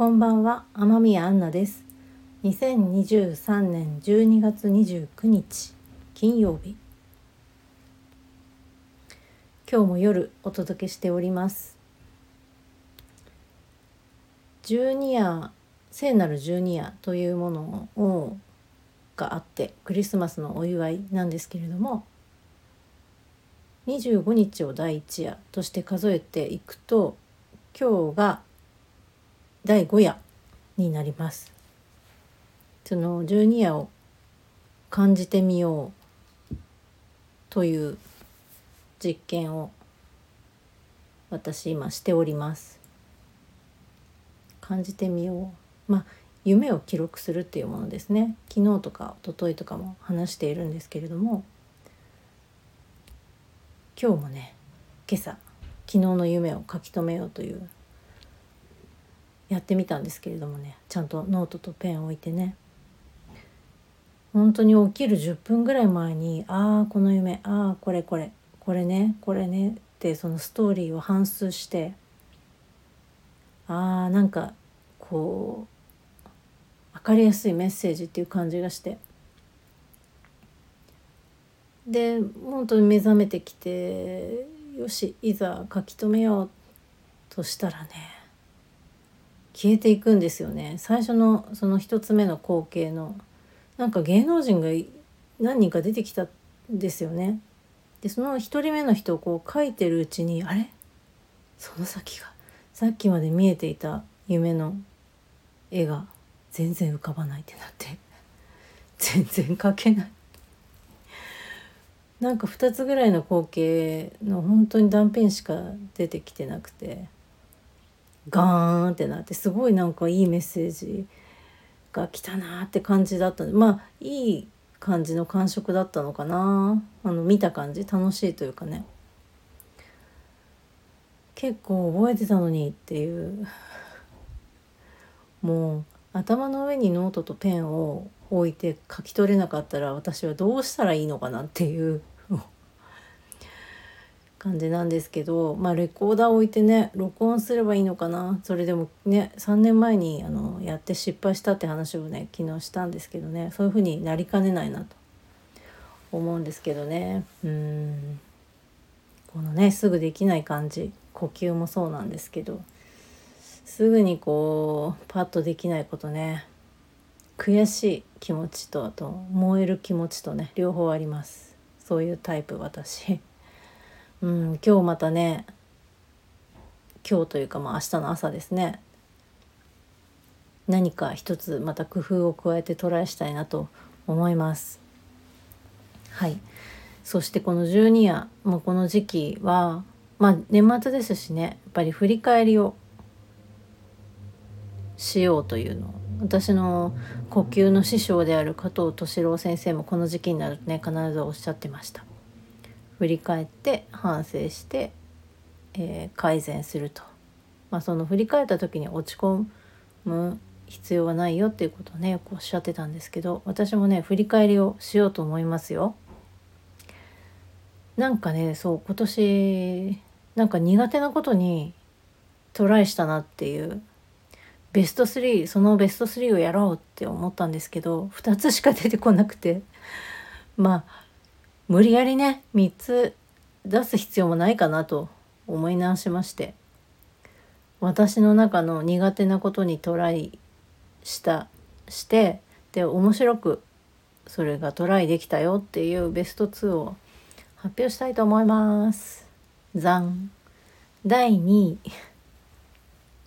こんばんは天宮アンナです。2023年12月29日金曜日。今日も夜お届けしております。十二夜聖なる十二夜というものをがあってクリスマスのお祝いなんですけれども25日を第一夜として数えていくと今日が第5夜になります。その12夜を感じてみようという実験を私今しております。感じてみよう。まあ夢を記録するっていうものですね。昨日とか一昨日とかも話しているんですけれども。今日もね今朝昨日の夢を書き留めようというやってみたんですけれどもねちゃんとノートとペンを置いてね。本当に起きる10分ぐらい前にああこの夢ああこれこれこれねこれねってそのストーリーを反芻してああなんかこう分かりやすいメッセージっていう感じがして。で本当に目覚めてきてよしいざ書き留めようとしたらね消えていくんですよね。最初のその一つ目の光景の。なんか芸能人が何人か出てきたんですよね。でその一人目の人をこう書いてるうちにあれ？その先が。さっきまで見えていた夢の絵が全然浮かばないってなって。全然描けない。なんか2つぐらいの光景の本当に断片しか出てきてなくて。ガーンってなってすごいなんかいいメッセージが来たなって感じだったまあいい感じの感触だったのかな。あの見た感じ。楽しいというかね。結構覚えてたのにっていう。もう頭の上にノートとペンを置いて書き取れなかったら私はどうしたらいいのかなっていう。感じなんですけどまあレコーダー置いてね録音すればいいのかな。それでもね3年前にあのやって失敗したって話をね昨日したんですけどね。そういう風になりかねないなと思うんですけどね。うん。このねすぐできない感じ呼吸もそうなんですけどすぐにこうパッとできないことね悔しい気持ちとあと燃える気持ちとね両方あります。そういうタイプ私。うん、今日またね今日というかまあ明日の朝ですね何か一つまた工夫を加えてトライしたいなと思います。はいそしてこの12夜もうこの時期はまあ年末ですしねやっぱり振り返りをしようというの私の呼吸の師匠である加藤敏郎先生もこの時期になるとね必ずおっしゃってました。振り返って反省して、えー、改善すると、まあ、その振り返った時に落ち込む必要はないよっていうことをねよくおっしゃってたんですけど私もね振り返りをしようと思いますよ。なんかねそう今年なんか苦手なことにトライしたなっていうベスト3そのベスト3をやろうって思ったんですけど2つしか出てこなくてまあ無理やりね3つ出す必要もないかなと思い直しまして。私の中の苦手なことにトライしたしてで面白くそれがトライできたよっていうベスト2を発表したいと思います。ザン。第2位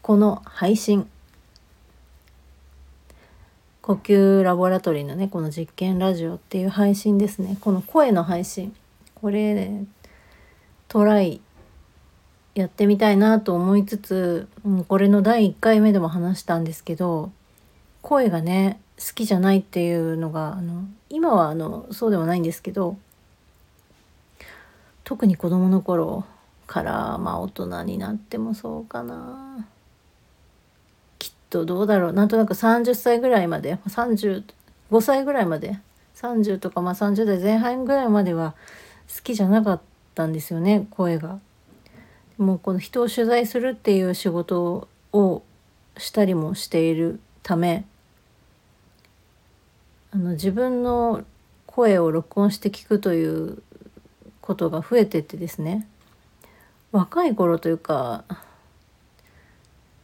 この配信。呼吸ラボラトリーのねこの実験ラジオっていう配信ですね。この声の配信。これ、ね、トライやってみたいなと思いつつ、うん、これの第1回目でも話したんですけど声がね好きじゃないっていうのがあの今はあのそうではないんですけど特に子供の頃からまあ大人になってもそうかな。とどうだろう。なんとなく30歳ぐらいまで35歳ぐらいまで30とかまあ30代前半ぐらいまでは好きじゃなかったんですよね声が。もうこの人を取材するっていう仕事をしたりもしているため。あの自分の声を録音して聞くということが増えてってですね。若い頃というか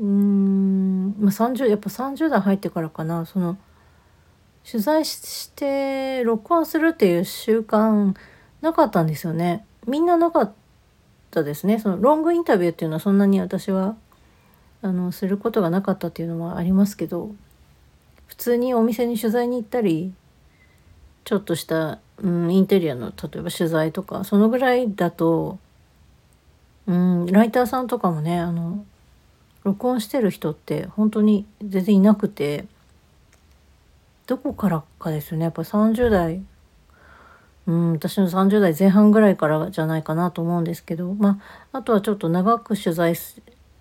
うん、まあ、30やっぱ30代入ってからかな。その取材して録音するっていう習慣なかったんですよね。みんななかったですね。そのロングインタビューっていうのはそんなに私はあのすることがなかったっていうのもありますけど普通にお店に取材に行ったりちょっとした、うん、インテリアの例えば取材とかそのぐらいだと、うん、ライターさんとかもねあの録音してる人って本当に全然いなくてどこからかですよね。やっぱ30代うん私の30代前半ぐらいからじゃないかなと思うんですけどまああとはちょっと長く取材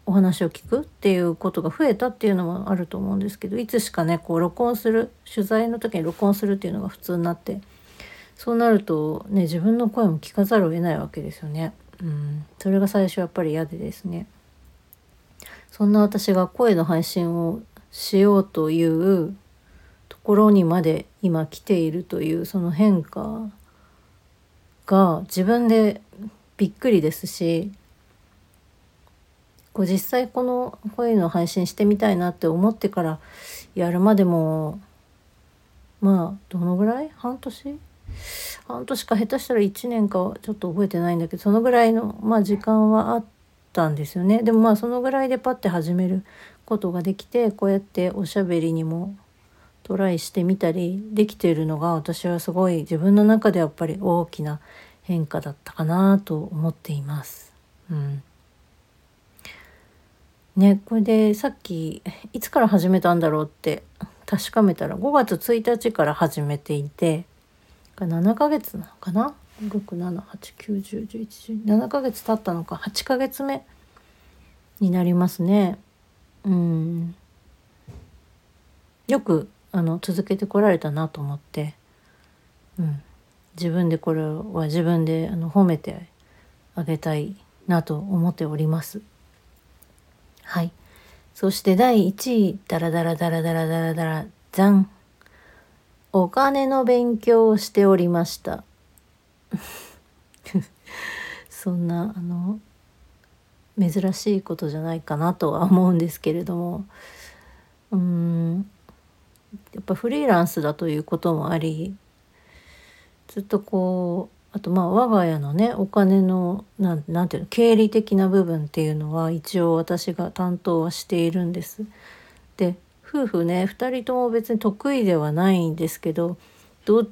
お話を聞くっていうことが増えたっていうのもあると思うんですけどいつしかねこう録音する取材の時に録音するっていうのが普通になってそうなるとね自分の声も聞かざるを得ないわけですよね。うん、それが最初やっぱり嫌でですね。そんな私が声の配信をしようというところにまで今来ているというその変化が自分でびっくりですしこう実際この声の配信してみたいなって思ってからやるまでもまあどのぐらい？半年？半年か下手したら1年かちょっと覚えてないんだけどそのぐらいの、まあ、時間はあったんですよねでもまあそのぐらいでパッて始めることができてこうやっておしゃべりにもトライしてみたりできているのが私はすごい自分の中でやっぱり大きな変化だったかなと思っています。うんねこれでさっきいつから始めたんだろうって確かめたら5月1日から始めていて7ヶ月なのかな6789107ヶ月経ったのか8ヶ月目になりますねうんよくあの続けてこられたなと思って、うん、自分でこれは自分であの褒めてあげたいなと思っております。はい。そして第1位、ダラダラダラダラダラダラ、ザン。お金の勉強をしておりました。そんな、あの、珍しいことじゃないかなとは思うんですけれども、うん、やっぱフリーランスだということもあり、ずっとこう、あとまあ我が家のねお金のなんなんていうの経理的な部分っていうのは一応私が担当はしているんです。で夫婦ね2人とも別に得意ではないんですけどどっ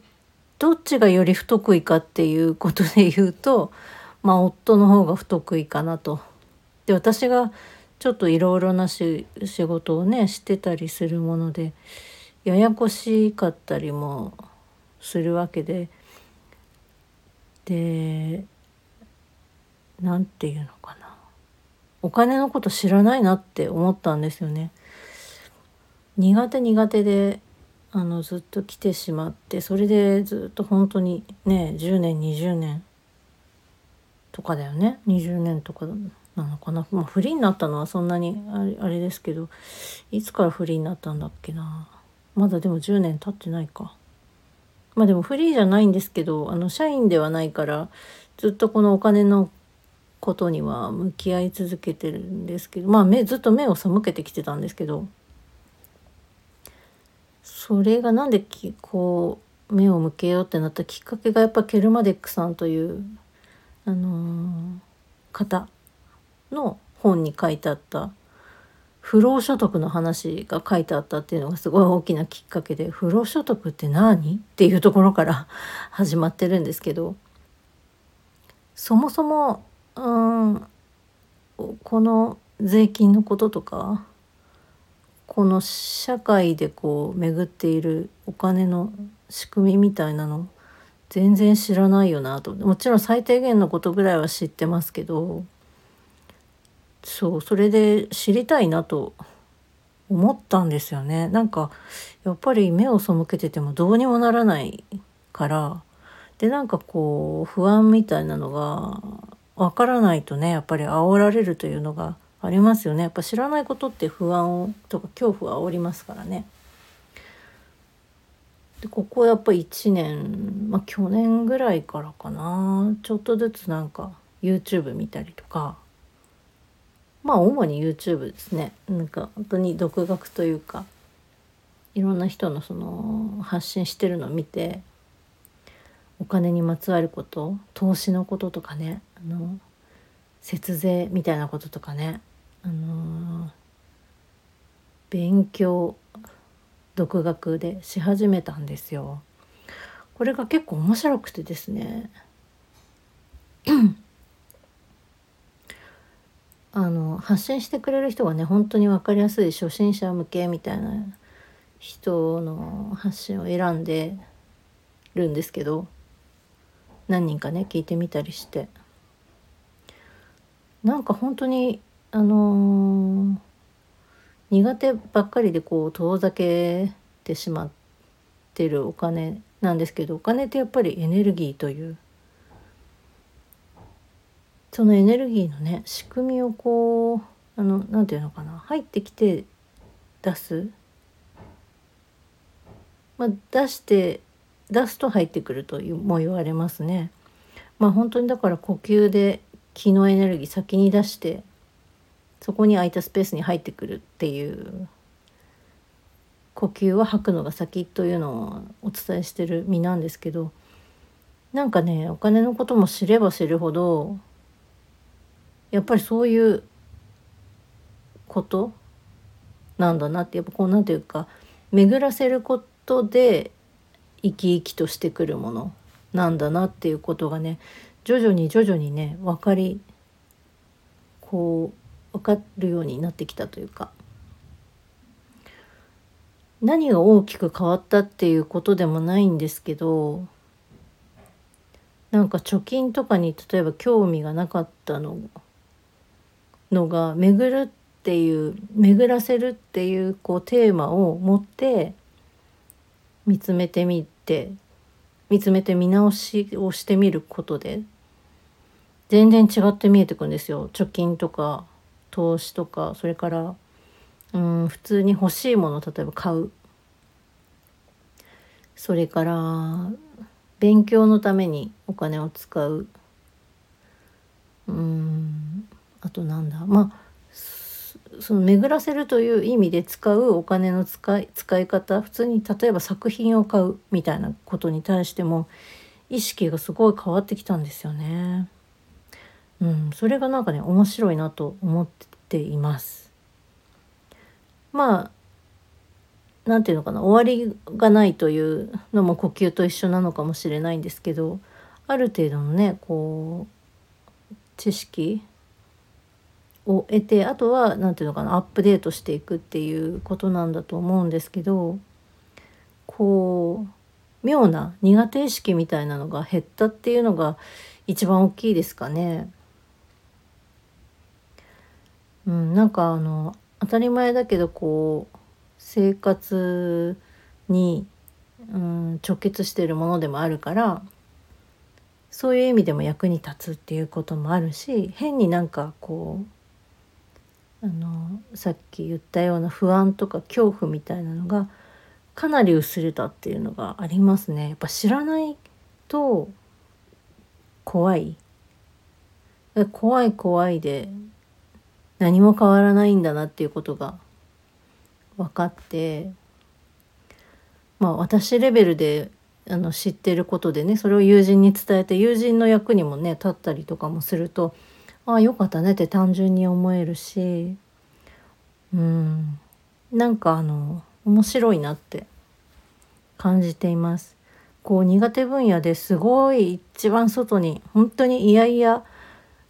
どっちがより不得意かっていうことで言うと まあ夫の方が不得意かなと。で私がちょっといろいろな仕事をねしてたりするものでややこしかったりもするわけで。で何て言うのかなお金のこと知らないなって思ったんですよね。苦手苦手であのずっと来てしまってそれでずっと本当にね10年20年とかだよね。20年とかなのかな、まあ、フリーになったのはそんなにあれですけどいつからフリーになったんだっけな。まだでも10年経ってないか。まあでもフリーじゃないんですけどあの社員ではないからずっとこのお金のことには向き合い続けてるんですけどまあ目ずっと目を背けてきてたんですけどそれがなんでこう目を向けようってなったきっかけがやっぱケルマデックさんというあのー、方の本に書いてあった不労所得の話が書いてあったっていうのがすごい大きなきっかけで不労所得って何？っていうところから 始まってるんですけどそもそもうんこの税金のこととかこの社会でこう巡っているお金の仕組みみたいなの全然知らないよなと。もちろん最低限のことぐらいは知ってますけどそうそれで知りたいなと思ったんですよね。なんかやっぱり目を背けててもどうにもならないから。でなんかこう不安みたいなのがわからないとねやっぱり煽られるというのがありますよね。やっぱ知らないことって不安をとか恐怖を煽りますからね。でここやっぱ1年、まあ、去年ぐらいからかな。ちょっとずつなんか YouTube 見たりとか。まあ主に YouTube ですね。なんか本当に独学というかいろんな人のその発信してるのを見てお金にまつわること投資のこととかねあの節税みたいなこととかね。あの勉強独学でし始めたんですよ。これが結構面白くてですね あの発信してくれる人がね本当に分かりやすい初心者向けみたいな人の発信を選んでるんですけど何人かね聞いてみたりしてなんか本当にあのー、苦手ばっかりでこう遠ざけてしまってるお金なんですけどお金ってやっぱりエネルギーというそのエネルギーのね仕組みをこうあのなんていうのかな入ってきて出す、まあ、出して出すと入ってくるとも言われますね。まあ本当にだから呼吸で気のエネルギー先に出してそこに空いたスペースに入ってくるっていう呼吸は吐くのが先というのをお伝えしてる身なんですけどなんかねお金のことも知れば知るほどやっぱりそういうことなんだなってやっぱこうなんていうか巡らせることで生き生きとしてくるものなんだなっていうことがね徐々に徐々にね分かりこう分かるようになってきたというか。何が大きく変わったっていうことでもないんですけどなんか貯金とかに例えば興味がなかったののが巡るっていう巡らせるっていうこうテーマを持って見つめてみて見つめて見直しをしてみることで全然違って見えてくんですよ。貯金とか投資とかそれからうん普通に欲しいものを例えば買う。それから勉強のためにお金を使う。うんあとなんだ。まあその巡らせるという意味で使うお金の使い使い方。普通に例えば作品を買うみたいなことに対しても意識がすごい変わってきたんですよね。うん、それがなんかね面白いなと思っています。まあ何て言うのかな終わりがないというのも呼吸と一緒なのかもしれないんですけどある程度のねこう知識を得てあとは何て言うのかなアップデートしていくっていうことなんだと思うんですけどこう妙な苦手意識みたいなのが減ったっていうのが一番大きいですかね。うん、なんかあの当たり前だけどこう生活に、うん、直結しているものでもあるからそういう意味でも役に立つっていうこともあるし変になんかこうあのさっき言ったような不安とか恐怖みたいなのがかなり薄れたっていうのがありますね。やっぱ知らないと怖い怖い怖いで何も変わらないんだなっていうことが分かってまあ私レベルであの知ってることでねそれを友人に伝えて友人の役にもね立ったりとかもするとああよかったねって単純に思えるしうんなんかあの面白いなって感じています。こう苦手分野ですごい一番外に本当にいやいや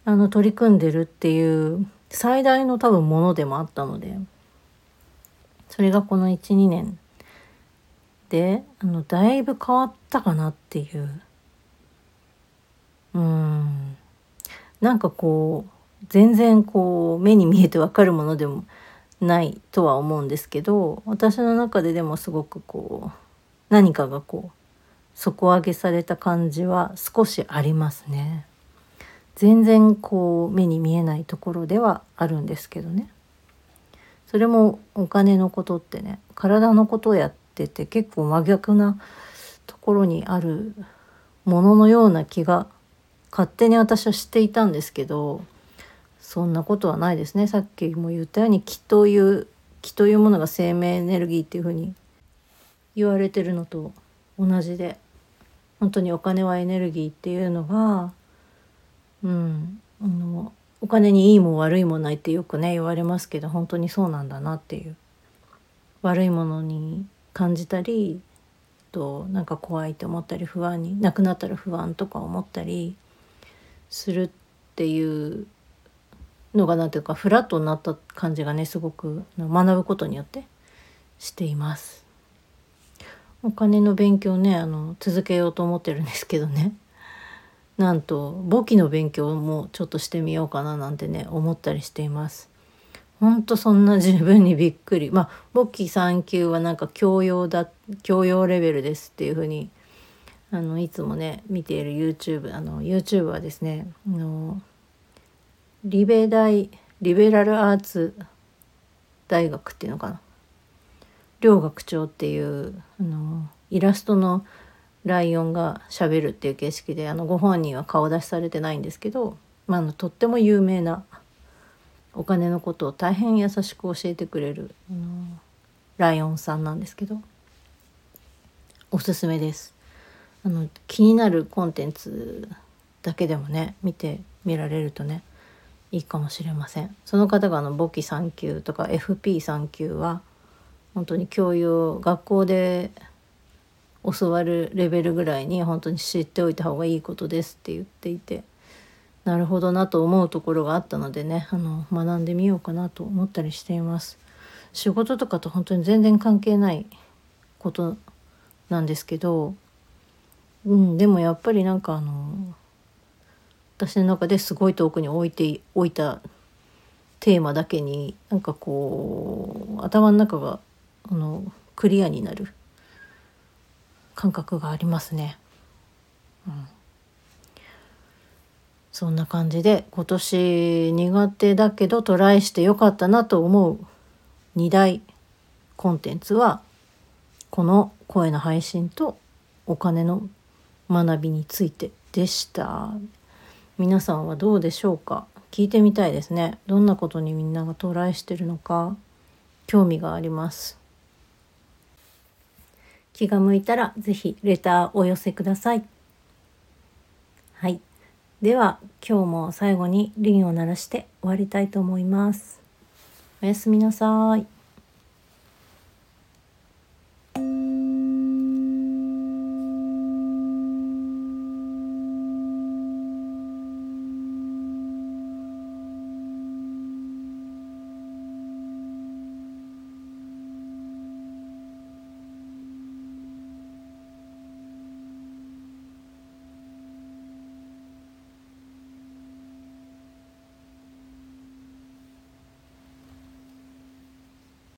あの取り組んでるっていう最大の多分ものでもあったのでそれがこの12年であのだいぶ変わったかなっていううんなんかこう全然こう目に見えてわかるものでもないとは思うんですけど私の中ででもすごくこう何かがこう底上げされた感じは少しありますね。全然こう目に見えないところではあるんですけどね。それもお金のことってね体のことをやってて結構真逆なところにあるもののような気が勝手に私はしていたんですけどそんなことはないですね。さっきも言ったように気という気というものが生命エネルギーっていうふうに言われてるのと同じで本当にお金はエネルギーっていうのがうん。あのお金にいいも悪いもないってよくね言われますけど本当にそうなんだなっていう。悪いものに感じたりとなんか怖いと思ったり不安になくなったら不安とか思ったりするっていうのが何ていうかフラットになった感じがねすごく学ぶことによってしています。お金の勉強ねあの続けようと思ってるんですけどね。なんと簿記の勉強もちょっとしてみようかななんてね思ったりしています。ほんとそんな十分にびっくりまあ簿記3級はなんか教養だ教養レベルですっていうふうにあのいつもね見ている YouTube あの YouTube はですねあのリベ大リベラルアーツ大学っていうのかな両学長っていうあのイラストのライオンがしゃべるっていう形式であのご本人は顔出しされてないんですけど、まあ、あのとっても有名なお金のことを大変優しく教えてくれる、あのライオンさんなんですけどおすすめです。あの気になるコンテンツだけでもね見てみられるとねいいかもしれません。その方があの簿記3級とか FP3 級は本当に教養学校で教わるレベルぐらいに本当に知っておいた方がいいことですって言っていてなるほどなと思うところがあったのでねあの学んでみようかなと思ったりしています。仕事とかと本当に全然関係ないことなんですけど、うん、でもやっぱりなんかあの私の中ですごい遠くに置いておいたテーマだけになんかこう頭の中があのクリアになる感覚がありますね。うん、そんな感じで今年苦手だけどトライしてよかったなと思う2大コンテンツはこの声の配信とお金の学びについてでした。皆さんはどうでしょうか？聞いてみたいですね。どんなことにみんながトライしてるのか興味があります。気が向いたら是非レターお寄せください。はい。では今日も最後にリンを鳴らして終わりたいと思います。おやすみなさい。